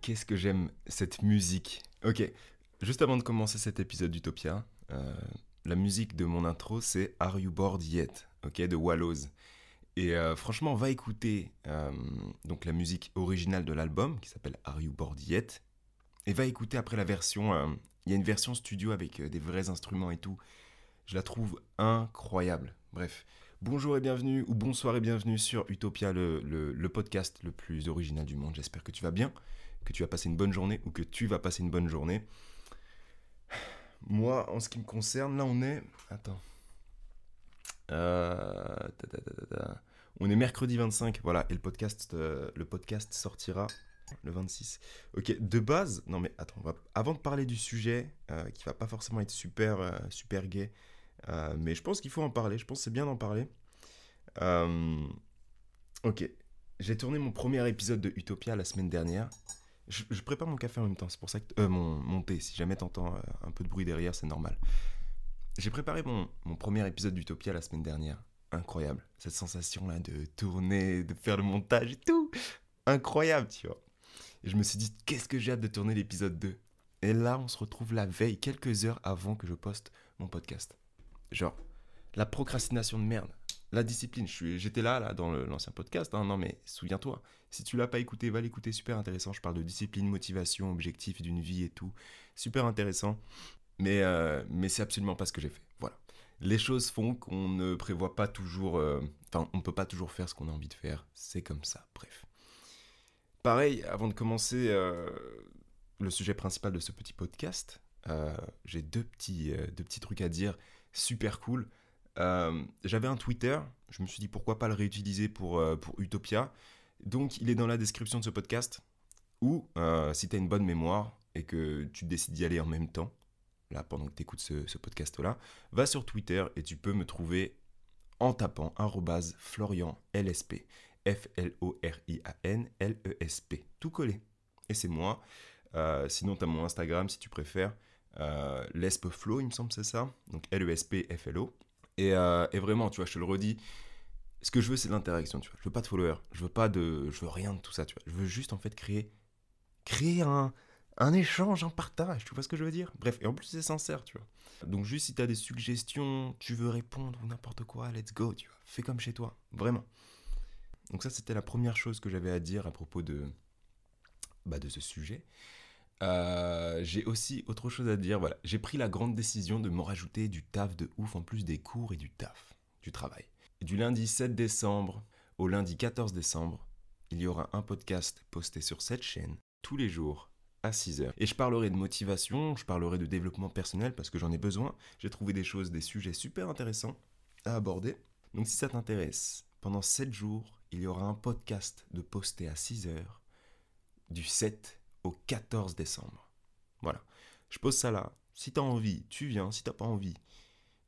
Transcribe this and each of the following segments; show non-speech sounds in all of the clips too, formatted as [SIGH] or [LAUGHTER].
qu'est-ce que j'aime cette musique. Ok, juste avant de commencer cet épisode d'Utopia, euh, la musique de mon intro, c'est Are You Bored Yet? Ok, de Wallows. Et euh, franchement, va écouter euh, donc la musique originale de l'album qui s'appelle Are You Bored Yet? Et va écouter après la version. Il y a une version studio avec des vrais instruments et tout. Je la trouve incroyable. Bref, bonjour et bienvenue, ou bonsoir et bienvenue sur Utopia, le, le podcast le plus original du monde. J'espère que tu vas bien, que tu vas passer une bonne journée ou que tu vas passer une bonne journée. Moi, en ce qui me concerne, là on est. Attends. Euh, on est mercredi 25, voilà, et le podcast, euh, sortira le 26. Ok, de base, non mais attends, avant de parler du sujet, euh, qui va pas forcément être super, super gay, mais je pense qu'il faut en parler, je pense que c'est bien d'en parler. ok, j'ai tourné mon premier épisode de Utopia la semaine dernière. Je, prépare mon café en même temps, c'est pour ça que. Euh, mon, mon, thé, si jamais t'entends euh, un peu de bruit derrière, c'est normal. J'ai préparé mon, mon, premier épisode d'Utopia la semaine dernière. Incroyable. Cette sensation-là de tourner, de faire le montage et tout. Incroyable, tu vois. Et je me suis dit, qu'est-ce que j'ai hâte de tourner l'épisode 2. Et là, on se retrouve la veille, quelques heures avant que je poste mon podcast. Genre, la procrastination de merde la discipline. J'étais là, dans l'ancien podcast. Hein. non, mais souviens-toi, si tu l'as pas écouté, va l'écouter. Super intéressant. Je parle de discipline, motivation, objectif d'une vie et tout. Super intéressant. Mais, euh, c'est absolument pas ce que j'ai fait. Voilà. Les choses font qu'on ne prévoit pas toujours. Euh, enfin, on ne peut pas toujours faire ce qu'on a envie de faire. C'est comme ça. Bref. Pareil, avant de commencer euh, le sujet principal de ce petit podcast, j'ai deux deux petits trucs à dire super cool. Euh, j'avais un Twitter, je me suis dit pourquoi pas le réutiliser pour, euh, Utopia. Donc il est dans la description de ce podcast. Ou euh, si tu as une bonne mémoire et que tu décides d'y aller en même temps, là pendant que tu écoutes ce, podcast-là, va sur Twitter et tu peux me trouver en tapant Florian LSP. F-L-O-R-I-A-N-L-E-S-P. Tout collé. Et c'est moi. sinon, tu as mon Instagram si tu préfères. Euh, Lespflo, il me semble, c'est ça. Donc L-E-S-P-F-L-O. Euh, et, vraiment, tu vois, je te le redis, ce que je veux, c'est l'interaction, tu vois. Je veux pas de followers, je veux pas de, je veux rien de tout ça, tu vois. Je veux juste en fait créer, créer un, un échange, un partage, tu vois ce que je veux dire? Bref, et en plus c'est sincère, tu vois. Donc juste si tu as des suggestions, tu veux répondre ou n'importe quoi, let's go, tu vois. Fais comme chez toi, vraiment. Donc ça c'était la première chose que j'avais à dire à propos de, bah, de ce sujet. Euh, j'ai aussi autre chose à dire. Voilà, j'ai pris la grande décision de me rajouter du taf de ouf en plus des cours et du taf, du travail. du lundi 7 décembre au lundi 14 décembre, il y aura un podcast posté sur cette chaîne tous les jours à 6h. Et je parlerai de motivation, je parlerai de développement personnel parce que j'en ai besoin. J'ai trouvé des choses, des sujets super intéressants à aborder. Donc si ça t'intéresse, pendant 7 jours, il y aura un podcast de posté à 6h du 7 au 14 décembre. Voilà. Je pose ça là. Si t'as envie, tu viens. Si t'as pas envie,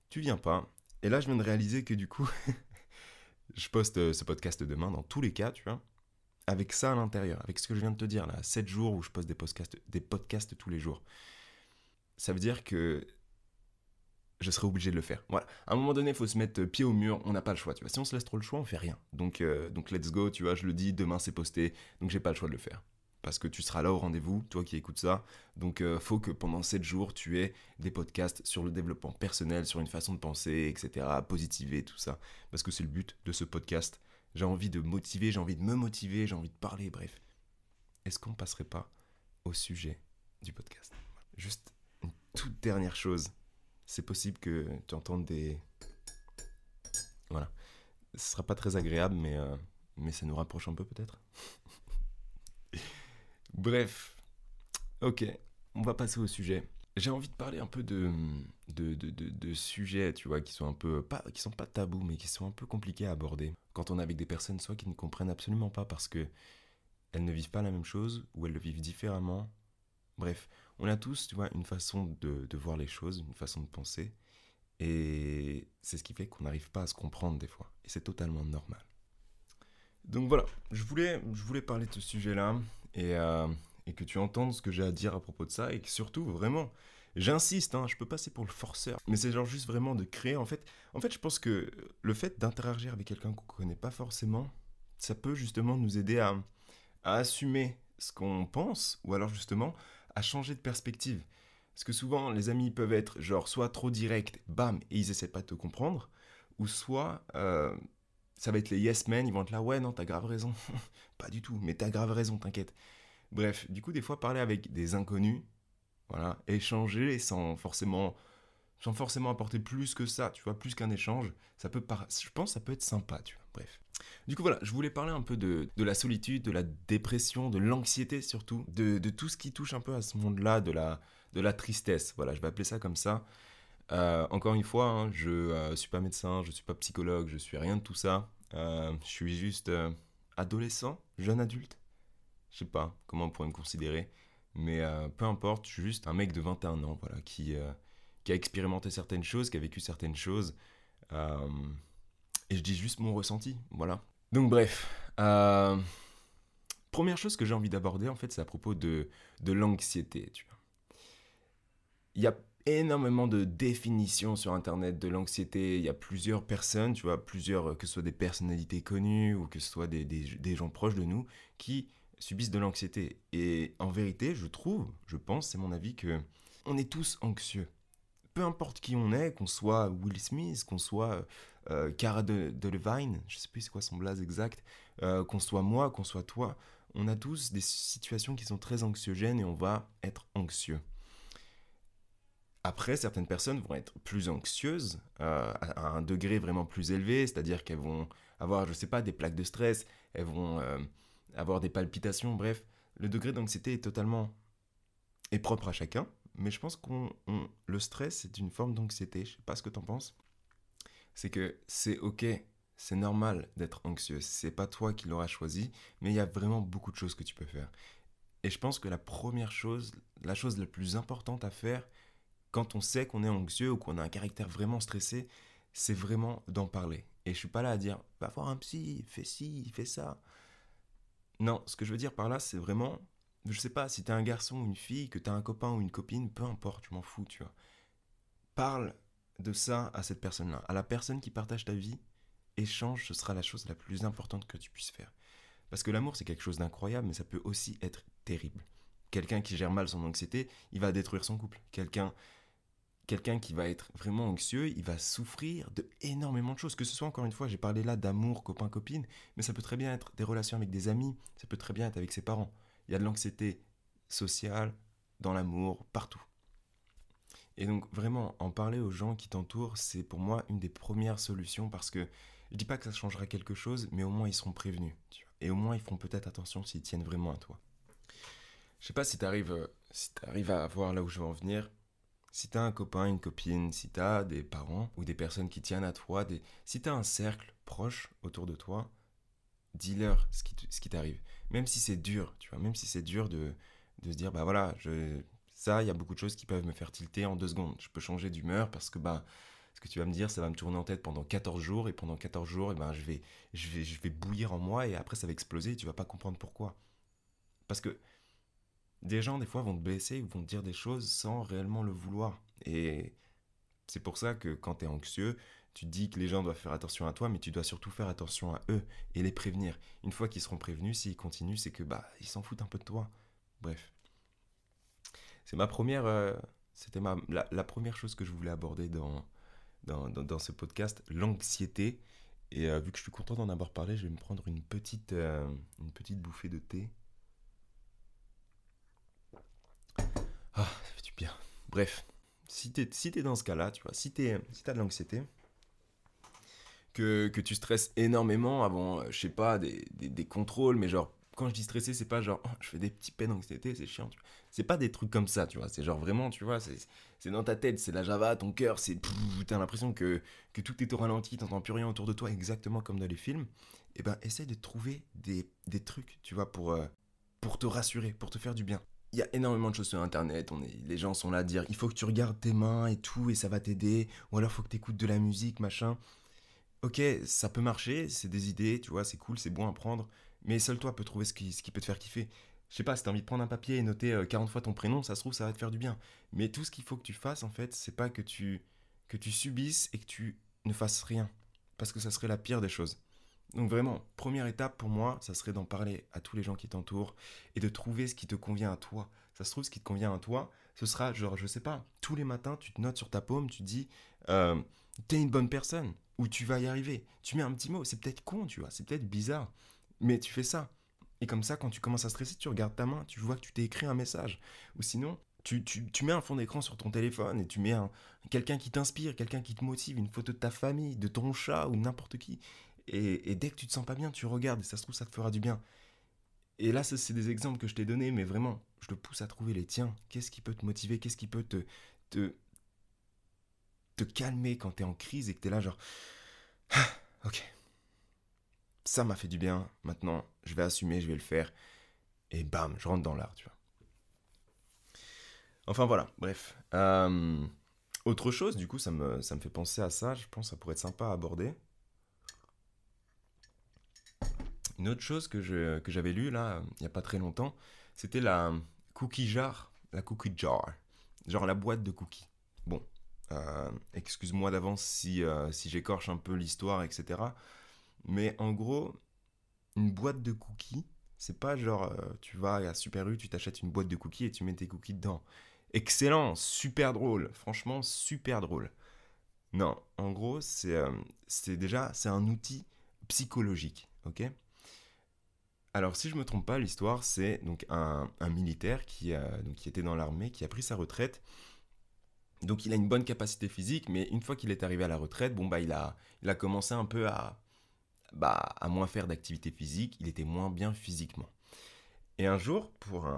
tu viens pas. Et là, je viens de réaliser que du coup, [LAUGHS] je poste euh, ce podcast demain dans tous les cas, tu vois. Avec ça à l'intérieur, avec ce que je viens de te dire là, 7 jours où je poste des podcasts, des podcasts tous les jours. Ça veut dire que je serai obligé de le faire. Voilà. À un moment donné, il faut se mettre pied au mur, on n'a pas le choix, tu vois. Si on se laisse trop le choix, on fait rien. Donc, euh, donc let's go, tu vois, je le dis, demain c'est posté, donc j'ai pas le choix de le faire parce que tu seras là au rendez-vous, toi qui écoutes ça. Donc, euh, faut que pendant 7 jours, tu aies des podcasts sur le développement personnel, sur une façon de penser, etc., positiver, tout ça. Parce que c'est le but de ce podcast. J'ai envie de motiver, j'ai envie de me motiver, j'ai envie de parler, bref. Est-ce qu'on passerait pas au sujet du podcast? Juste une toute dernière chose. C'est possible que tu entendes des... Voilà. Ce sera pas très agréable, mais, euh, mais ça nous rapproche un peu peut-être? Bref, ok, on va passer au sujet. J'ai envie de parler un peu de, de, de, de, sujets, tu vois, qui sont un peu, pas, qui sont pas tabous, mais qui sont un peu compliqués à aborder. Quand on est avec des personnes, soit qui ne comprennent absolument pas parce que elles ne vivent pas la même chose, ou elles le vivent différemment. Bref, on a tous, tu vois, une façon de, de voir les choses, une façon de penser. Et c'est ce qui fait qu'on n'arrive pas à se comprendre des fois. Et c'est totalement normal. Donc voilà, je voulais, je voulais parler de ce sujet-là et, euh, et, que tu entendes ce que j'ai à dire à propos de ça et que surtout, vraiment, j'insiste, hein, je peux passer pour le forceur, mais c'est genre juste vraiment de créer. En fait, en fait je pense que le fait d'interagir avec quelqu'un qu'on ne connaît pas forcément, ça peut justement nous aider à, à assumer ce qu'on pense, ou alors justement à changer de perspective. Parce que souvent, les amis peuvent être genre soit trop directs, bam, et ils essaient pas de te comprendre, ou soit euh, ça va être les yes men, ils vont être là, ouais, non, t'as grave raison. [LAUGHS] pas du tout, mais t'as grave raison, t'inquiète. Bref, du coup, des fois, parler avec des inconnus, voilà, échanger sans forcément, sans forcément apporter plus que ça, tu vois, plus qu'un échange, ça peut, je pense, ça peut être sympa, tu vois. Bref. Du coup, voilà, je voulais parler un peu de, la solitude, de la dépression, de l'anxiété surtout, de, tout ce qui touche un peu à ce monde-là, de la, de la tristesse. Voilà, je vais appeler ça comme ça. Euh, encore une fois, hein, je ne euh, suis pas médecin, je ne suis pas psychologue, je suis rien de tout ça. Euh, je suis juste adolescent, jeune adulte. Je sais pas comment on pourrait me considérer, mais peu importe, je suis juste un mec de 21 ans, voilà, qui, qui a expérimenté certaines choses, qui a vécu certaines choses. et je dis juste mon ressenti, voilà. Donc bref, première chose que j'ai envie d'aborder, en fait, c'est à propos de, de l'anxiété. Il y a énormément de définitions sur Internet de l'anxiété. Il y a plusieurs personnes, tu vois, plusieurs, que ce soit des personnalités connues ou que ce soit des, des, gens proches de nous, qui subissent de l'anxiété. Et en vérité, je trouve, je pense, c'est mon avis, que on est tous anxieux. Peu importe qui on est, qu'on soit Will Smith, qu'on soit euh, Cara de, Levine, je sais plus c'est quoi son blaze exact, euh, qu'on soit moi, qu'on soit toi, on a tous des situations qui sont très anxiogènes et on va être anxieux. Après, certaines personnes vont être plus anxieuses euh, à un degré vraiment plus élevé, c'est-à-dire qu'elles vont avoir, je ne sais pas, des plaques de stress, elles vont euh, avoir des palpitations, bref. Le degré d'anxiété est totalement est propre à chacun, mais je pense que le stress est une forme d'anxiété. Je sais pas ce que tu en penses. C'est que c'est ok, c'est normal d'être anxieux. C'est pas toi qui l'auras choisi, mais il y a vraiment beaucoup de choses que tu peux faire. Et je pense que la première chose, la chose la plus importante à faire, quand on sait qu'on est anxieux ou qu'on a un caractère vraiment stressé, c'est vraiment d'en parler. Et je suis pas là à dire, va voir un psy, fais ci, fais ça. Non, ce que je veux dire par là, c'est vraiment, je sais pas, si t'es un garçon ou une fille, que t'as un copain ou une copine, peu importe, je m'en fous, tu vois. Parle de ça à cette personne-là, à la personne qui partage ta vie, échange, ce sera la chose la plus importante que tu puisses faire. Parce que l'amour, c'est quelque chose d'incroyable, mais ça peut aussi être terrible. Quelqu'un qui gère mal son anxiété, il va détruire son couple. Quelqu'un quelqu'un qui va être vraiment anxieux, il va souffrir de énormément de choses. Que ce soit, encore une fois, j'ai parlé là d'amour, copain-copine, mais ça peut très bien être des relations avec des amis, ça peut très bien être avec ses parents. Il y a de l'anxiété sociale, dans l'amour, partout. Et donc, vraiment, en parler aux gens qui t'entourent, c'est pour moi une des premières solutions parce que je dis pas que ça changera quelque chose, mais au moins ils seront prévenus. Et au moins ils feront peut-être attention s'ils tiennent vraiment à toi. Je sais pas si tu arrives, euh, si arrives à voir là où je veux en venir. Si tu as un copain, une copine, si tu as des parents ou des personnes qui tiennent à toi, des... si tu as un cercle proche autour de toi, dis-leur ce qui, t'arrive. Même si c'est dur, tu vois, même si c'est dur de, de se dire, bah voilà, ça, il y a beaucoup de choses qui peuvent me faire tilter en deux secondes. Je peux changer d'humeur parce que, bah, ce que tu vas me dire, ça va me tourner en tête pendant 14 jours, et pendant 14 jours, et eh ben, je, vais, je, vais, je vais bouillir en moi, et après, ça va exploser, et tu vas pas comprendre pourquoi. Parce que des gens, des fois, vont te blesser ou vont te dire des choses sans réellement le vouloir. Et c'est pour ça que quand tu es anxieux, tu dis que les gens doivent faire attention à toi, mais tu dois surtout faire attention à eux et les prévenir. Une fois qu'ils seront prévenus, s'ils continuent, c'est que bah ils s'en foutent un peu de toi. Bref. C'est ma première. Euh, c'était la, première chose que je voulais aborder dans, dans, ce podcast, l'anxiété. Et euh, vu que je suis content d'en avoir parlé, je vais me prendre une petite, euh, une petite bouffée de thé. Ah, ça fait du bien. Bref, si t'es si es dans ce cas-là, tu vois, si t'as si de l'anxiété, que, que, tu stresses énormément avant, euh, je sais pas, des, des, contrôles, mais genre, quand je dis stressé, c'est pas genre, [LAUGHS] je fais des petits peines d'anxiété, c'est chiant. C'est pas des trucs comme ça, tu vois. C'est genre vraiment, tu vois, c'est dans ta tête, c'est la Java, ton cœur, c'est. T'as l'impression que, que tout est au ralenti, t'entends plus rien autour de toi, exactement comme dans les films. Et eh ben, essaye de trouver des, des trucs, tu vois, pour, euh, pour te rassurer, pour te faire du bien il y a énormément de choses sur internet, on est, les gens sont là à dire il faut que tu regardes tes mains et tout et ça va t'aider, ou alors faut que tu écoutes de la musique, machin. Ok, ça peut marcher, c'est des idées, tu vois, c'est cool, c'est bon à prendre, mais seul toi peut trouver ce qui, ce qui peut te faire kiffer. Je sais pas, si t'as envie de prendre un papier et noter 40 euh, fois ton prénom, ça se trouve, ça va te faire du bien. Mais tout ce qu'il faut que tu fasses, en fait, c'est pas que tu, que tu subisses et que tu ne fasses rien. Parce que ça serait la pire des choses. Donc vraiment, première étape pour moi, ça serait d'en parler à tous les gens qui t'entourent et de trouver ce qui te convient à toi. Ça se trouve, ce qui te convient à toi, ce sera genre, je sais pas, tous les matins, tu te notes sur ta paume, tu dis, euh, t'es une bonne personne, ou tu vas y arriver. Tu mets un petit mot, c'est peut-être con, tu vois, c'est peut-être bizarre, mais tu fais ça. Et comme ça, quand tu commences à stresser, tu regardes ta main, tu vois que tu t'es écrit un message. Ou sinon, tu, mets un fond d'écran sur ton téléphone et tu mets quelqu'un qui t'inspire, quelqu'un qui te motive, une photo de ta famille, de ton chat ou n'importe qui. Et, dès que tu te sens pas bien, tu regardes et ça se trouve, ça te fera du bien. Et là, c'est des exemples que je t'ai donnés, mais vraiment, je te pousse à trouver les tiens. Qu'est-ce qui peut te motiver? Qu'est-ce qui peut te, te, te calmer quand tu es en crise et que tu es là, genre, [SIGHS] ok, ça m'a fait du bien, maintenant, je vais assumer, je vais le faire. Et bam, je rentre dans l'art, tu vois. Enfin voilà, bref. Euh, autre chose, du coup, ça me, ça me fait penser à ça, je pense que ça pourrait être sympa à aborder. Une autre chose que, je, que j'avais lu là, il n'y a pas très longtemps, c'était la cookie jar. La cookie jar. Genre la boîte de cookies. Bon, euh, excuse-moi d'avance si, euh, si j'écorche un peu l'histoire, etc. Mais en gros, une boîte de cookies, c'est pas genre tu vas à Super U, tu t'achètes une boîte de cookies et tu mets tes cookies dedans excellent, super drôle, franchement super drôle. Non, en gros, c'est euh, déjà c'est un outil psychologique, ok? Alors si je me trompe pas, l'histoire c'est donc un, militaire qui, était dans l'armée, qui a pris sa retraite. Donc il a une bonne capacité physique, mais une fois qu'il est arrivé à la retraite, bon bah il a, commencé un peu à, bah, à moins faire d'activité physique, il était moins bien physiquement. Et un jour, pour,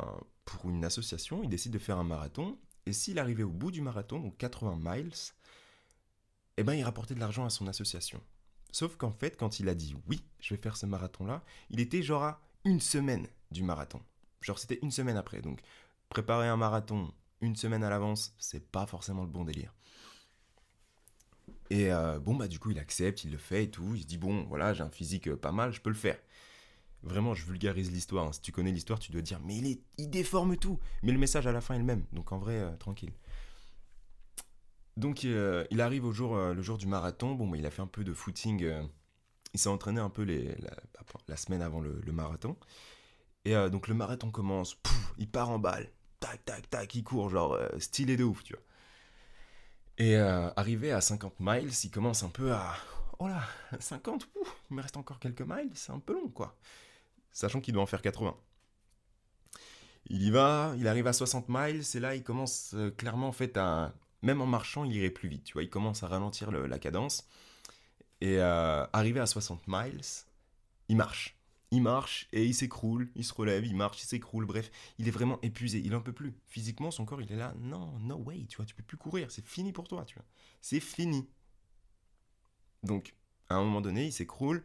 pour une association, il décide de faire un marathon. Et s'il arrivait au bout du marathon, donc 80 miles, eh ben, il rapportait de l'argent à son association. Sauf qu'en fait, quand il a dit oui, je vais faire ce marathon-là, il était genre à une semaine du marathon. Genre, c'était une semaine après. Donc, préparer un marathon une semaine à l'avance, c'est pas forcément le bon délire. Et euh, bon, bah, du coup, il accepte, il le fait et tout. Il se dit, bon, voilà, j'ai un physique euh, pas mal, je peux le faire. Vraiment, je vulgarise l'histoire. Hein. Si tu connais l'histoire, tu dois dire, mais il, est, déforme tout. Mais le message à la fin est le même. Donc en vrai, euh, tranquille. Donc euh, il arrive au jour, euh, le jour du marathon. Bon, bah, il a fait un peu de footing. il s'est entraîné un peu la, semaine avant le, marathon. Et donc le marathon commence. il part en balle. Tac, tac, tac. Il court, genre stylé de ouf, tu vois. Et arrivé à 50 miles, il commence un peu à. Oh là, 50, il me reste encore quelques miles, c'est un peu long, quoi sachant qu'il doit en faire 80. Il y va, il arrive à 60 miles, et là il commence euh, clairement en fait à... Même en marchant, il irait plus vite, tu vois, il commence à ralentir la cadence. Et euh, arrivé à 60 miles, il marche. Il marche et il s'écroule, il se relève, il marche, il s'écroule, bref, il est vraiment épuisé, il en peut plus. Physiquement, son corps, il est là, non, no way, tu vois, tu peux plus courir, c'est fini pour toi, tu vois. C'est fini. Donc, à un moment donné, il s'écroule,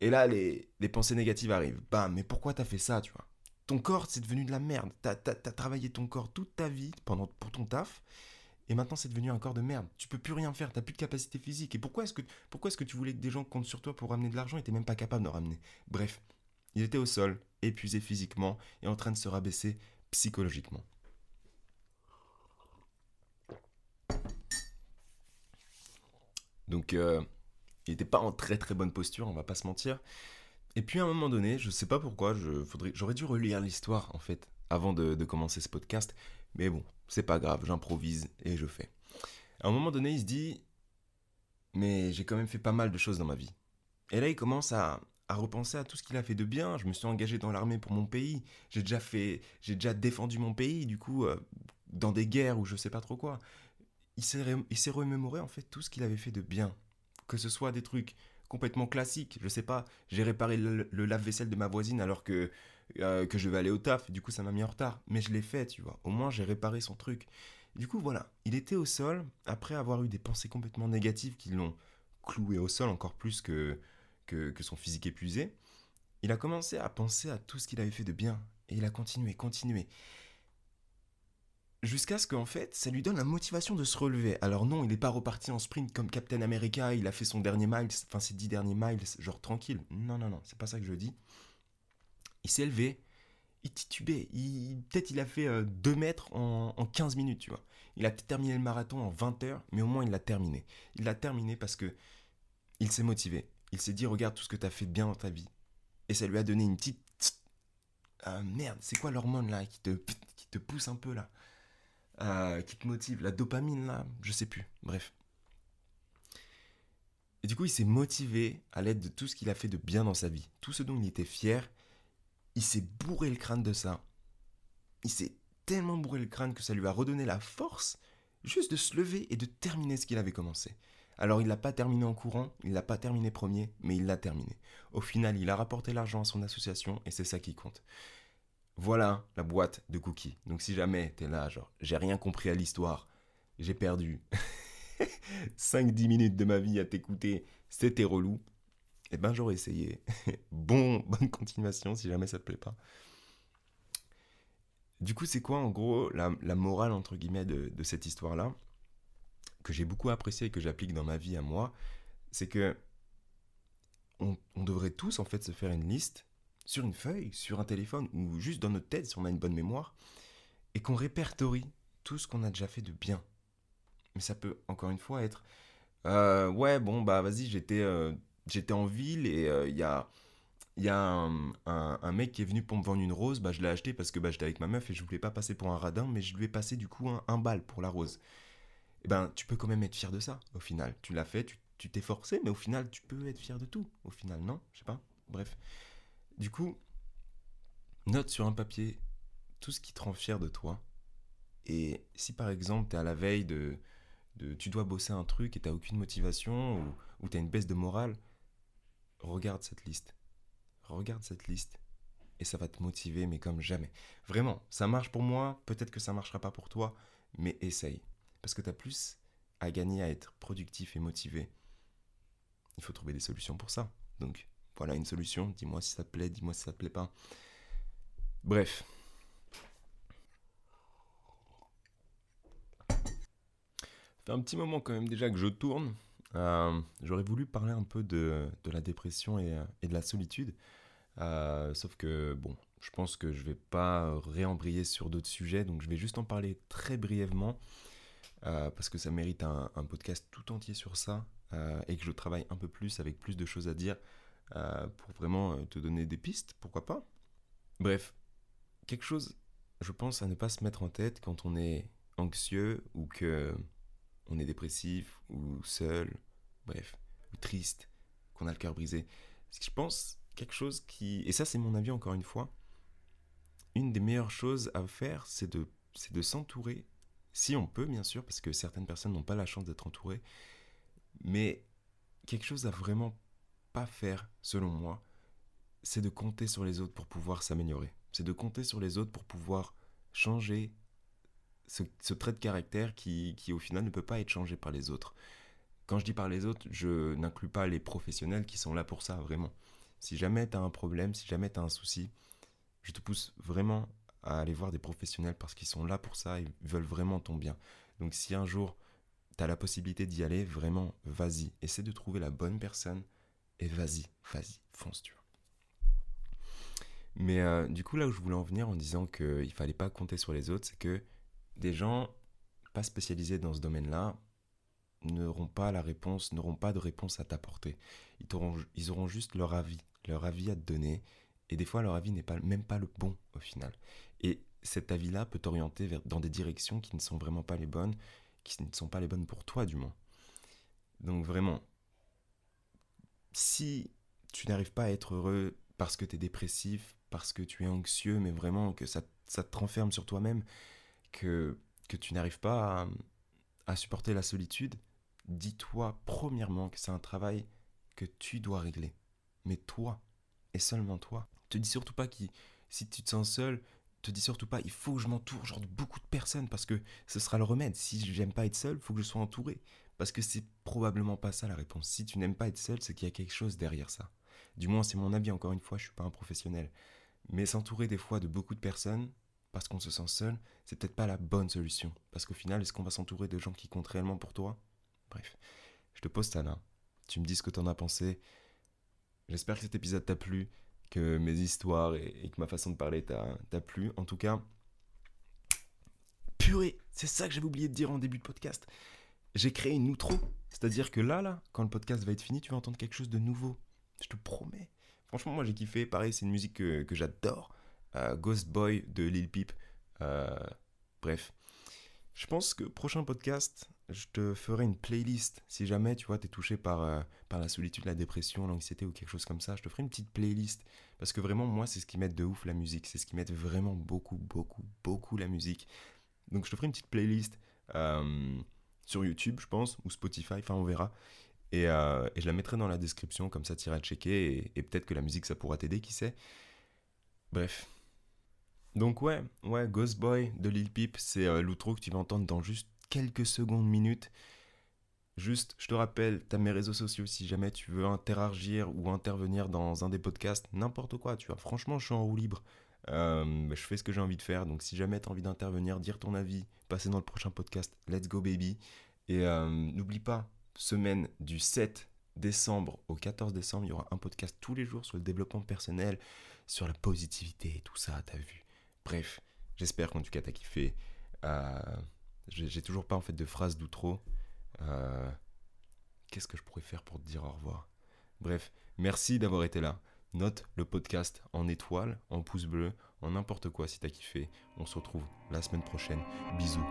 et là, les, pensées négatives arrivent. Bam, mais pourquoi t'as fait ça, tu vois? Ton corps, c'est devenu de la merde. T'as as, travaillé ton corps toute ta vie pendant, pour ton taf, et maintenant c'est devenu un corps de merde. Tu peux plus rien faire, t'as plus de capacité physique. Et pourquoi est-ce que, pourquoi est-ce que tu voulais que des gens comptent sur toi pour ramener de l'argent? Et t'es même pas capable de ramener Bref, il était au sol, épuisé physiquement et en train de se rabaisser psychologiquement. Donc, euh, il n'était pas en très très bonne posture, on va pas se mentir. Et puis à un moment donné, je sais pas pourquoi, j'aurais dû relire l'histoire en fait avant de, commencer ce podcast, mais bon, c'est pas grave, j'improvise et je fais. À un moment donné, il se dit, mais j'ai quand même fait pas mal de choses dans ma vie. Et là, il commence à, repenser à tout ce qu'il a fait de bien. Je me suis engagé dans l'armée pour mon pays. J'ai déjà fait, j'ai déjà défendu mon pays, du coup, euh, dans des guerres ou je sais pas trop quoi. Il s'est remémoré en fait tout ce qu'il avait fait de bien que ce soit des trucs complètement classiques, je sais pas, j'ai réparé le, lave-vaisselle de ma voisine alors que, euh, que je vais aller au taf, du coup ça m'a mis en retard, mais je l'ai fait, tu vois, au moins j'ai réparé son truc. Du coup voilà, il était au sol, après avoir eu des pensées complètement négatives qui l'ont cloué au sol encore plus que, que, que son physique épuisé, il a commencé à penser à tout ce qu'il avait fait de bien, et il a continué, continué jusqu'à ce qu'en fait, ça lui donne la motivation de se relever. Alors non, il n'est pas reparti en sprint comme Captain America, il a fait son dernier miles, enfin ses dix derniers miles, genre tranquille. Non, non, non, c'est pas ça que je dis. Il s'est levé, il titubait, il, peut-être il a fait 2 euh, mètres en, en, 15 minutes, tu vois. Il a terminé le marathon en 20 heures, mais au moins il l'a terminé. Il l'a terminé parce que il s'est motivé. il s'est dit regarde tout ce que tu as fait de bien dans ta vie. Et ça lui a donné une petite... Ah merde, c'est quoi l'hormone là qui te, qui te pousse un peu là? Euh, Qui te motive? La dopamine là? Je sais plus. Bref. Et du coup, il s'est motivé à l'aide de tout ce qu'il a fait de bien dans sa vie. Tout ce dont il était fier. Il s'est bourré le crâne de ça. Il s'est tellement bourré le crâne que ça lui a redonné la force juste de se lever et de terminer ce qu'il avait commencé. Alors il l'a pas terminé en courant, il l'a pas terminé premier, mais il l'a terminé. Au final, il a rapporté l'argent à son association et c'est ça qui compte. Voilà la boîte de cookies. Donc si jamais tu es là, genre, j'ai rien compris à l'histoire, j'ai perdu [LAUGHS] 5-10 minutes de ma vie à t'écouter, c'était relou, eh ben j'aurais essayé. [LAUGHS] bon, bonne continuation si jamais ça te plaît pas. Du coup, c'est quoi en gros la, morale entre guillemets de, cette histoire-là que j'ai beaucoup apprécié et que j'applique dans ma vie à moi, c'est que on, devrait tous en fait se faire une liste sur une feuille, sur un téléphone ou juste dans notre tête si on a une bonne mémoire et qu'on répertorie tout ce qu'on a déjà fait de bien. Mais ça peut encore une fois être euh, ouais bon bah vas-y j'étais euh, j'étais en ville et euh, il y a y a un, mec qui est venu pour me vendre une rose, bah je l'ai acheté parce que bah, j'étais avec ma meuf et je voulais pas passer pour un radin, mais je lui ai passé du coup un, un bal pour la rose. Eh ben tu peux quand même être fier de ça au final. Tu l'as fait, tu t'es forcé, mais au final tu peux être fier de tout. Au final, non? Je sais pas. Bref. Du coup, note sur un papier tout ce qui te rend fier de toi. Et si par exemple tu es à la veille de, de, tu dois bosser un truc et tu aucune motivation ou, ou tu as une baisse de morale, regarde cette liste regarde cette liste et ça va te motiver, mais comme jamais. Vraiment, ça marche pour moi, peut-être que ça marchera pas pour toi, mais essaye. Parce que tu as plus à gagner à être productif et motivé. Il faut trouver des solutions pour ça. Donc, voilà une solution. Dis-moi si ça te plaît, dis-moi si ça te plaît pas. Bref. Ça fait un petit moment quand même déjà que je tourne. Euh, j'aurais voulu parler un peu de, la dépression et, de la solitude. Euh, sauf que, bon, je pense que je vais pas réembrayer sur d'autres sujets, donc je vais juste en parler très brièvement, euh, parce que ça mérite un, podcast tout entier sur ça, et que je travaille un peu plus, avec plus de choses à dire, pour vraiment te donner des pistes, pourquoi pas. Bref, quelque chose, je pense, à ne pas se mettre en tête quand on est anxieux ou que on est dépressif ou seul, bref, ou triste, qu'on a le cœur brisé. Que je pense, quelque chose qui... Et ça c'est mon avis encore une fois, une des meilleures choses à faire, c'est de, c'est de s'entourer, si on peut bien sûr, parce que certaines personnes n'ont pas la chance d'être entourées, mais quelque chose à vraiment pas faire, selon moi, c'est de compter sur les autres pour pouvoir s'améliorer. C'est de compter sur les autres pour pouvoir changer ce, trait de caractère qui, qui, au final, ne peut pas être changé par les autres. Quand je dis par les autres, je n'inclus pas les professionnels qui sont là pour ça, vraiment. Si jamais tu as un problème, si jamais tu as un souci, je te pousse vraiment à aller voir des professionnels parce qu'ils sont là pour ça, ils veulent vraiment ton bien. Donc si un jour tu as la possibilité d'y aller, vraiment, vas-y. Essaie de trouver la bonne personne et vas-y, vas-y, fonce, tu. Mais euh, du coup, là où je voulais en venir en disant qu'il fallait pas compter sur les autres, c'est que des gens pas spécialisés dans ce domaine-là n'auront pas la réponse, n'auront pas de réponse à t'apporter. Ils, auront, ils auront juste leur avis, leur avis à te donner, et des fois leur avis n'est pas, même pas le bon au final. Et cet avis-là peut t'orienter dans des directions qui ne sont vraiment pas les bonnes, qui ne sont pas les bonnes pour toi du moins. Donc vraiment, si tu n'arrives pas à être heureux parce que tu es dépressif, parce que tu es anxieux, mais vraiment que ça, ça te renferme sur toi-même, que, tu n'arrives pas à, supporter la solitude, dis-toi premièrement que c'est un travail que tu dois régler. Mais toi, et seulement toi. Te dis surtout pas que si tu te sens seul, te dis surtout pas il faut que je m'entoure de beaucoup de personnes parce que ce sera le remède. Si j'aime pas être seul, faut que je sois entouré. Parce que c'est probablement pas ça la réponse. Si tu n'aimes pas être seul, c'est qu'il y a quelque chose derrière ça. Du moins, c'est mon avis, encore une fois, je suis pas un professionnel. Mais s'entourer des fois de beaucoup de personnes, parce qu'on se sent seul, c'est peut-être pas la bonne solution. Parce qu'au final, est-ce qu'on va s'entourer de gens qui comptent réellement pour toi? Bref, je te pose ça là. Tu me dis ce que t'en as pensé. J'espère que cet épisode t'a plu, que mes histoires et, que ma façon de parler t'a plu. En tout cas, purée, c'est ça que j'avais oublié de dire en début de podcast. J'ai créé une outro. C'est-à-dire que là, là, quand le podcast va être fini, tu vas entendre quelque chose de nouveau. Je te promets. Franchement, moi j'ai kiffé. Pareil, c'est une musique que, j'adore. Euh, Ghost Boy de Lil Peep. Euh, bref. Je pense que prochain podcast, je te ferai une playlist. Si jamais, tu vois, tu es touché par, euh, par la solitude, la dépression, l'anxiété ou quelque chose comme ça, je te ferai une petite playlist. Parce que vraiment, moi, c'est ce qui m'aide de ouf la musique. C'est ce qui m'aide vraiment beaucoup, beaucoup, beaucoup la musique. Donc, je te ferai une petite playlist sur YouTube, je pense, ou Spotify, enfin, on verra. Et, et, je la mettrai dans la description, comme ça, tu iras checker. Et peut-être que la musique, ça pourra t'aider, qui sait. Bref. Donc, ouais, ouais, Ghost Boy de Lil Peep, c'est l'outro que tu vas entendre dans juste quelques secondes, minutes. Juste, je te rappelle, tu as mes réseaux sociaux si jamais tu veux interagir ou intervenir dans un des podcasts, n'importe quoi, tu vois. Franchement, je suis en roue libre. Euh, je fais ce que j'ai envie de faire. Donc, si jamais tu as envie d'intervenir, dire ton avis, passer dans le prochain podcast, let's go baby. Et euh, n'oublie pas, semaine du 7 décembre au 14 décembre, il y aura un podcast tous les jours sur le développement personnel, sur la positivité et tout ça, t'as vu. Bref, j'espère qu'en tout cas t'as kiffé. Euh, j'ai toujours pas en fait de phrase d'outro. Euh, qu'est-ce que je pourrais faire pour te dire au revoir? Bref, merci d'avoir été là. Note le podcast en étoile, en pouce bleu, en n'importe quoi si t'as kiffé. On se retrouve la semaine prochaine. Bisous.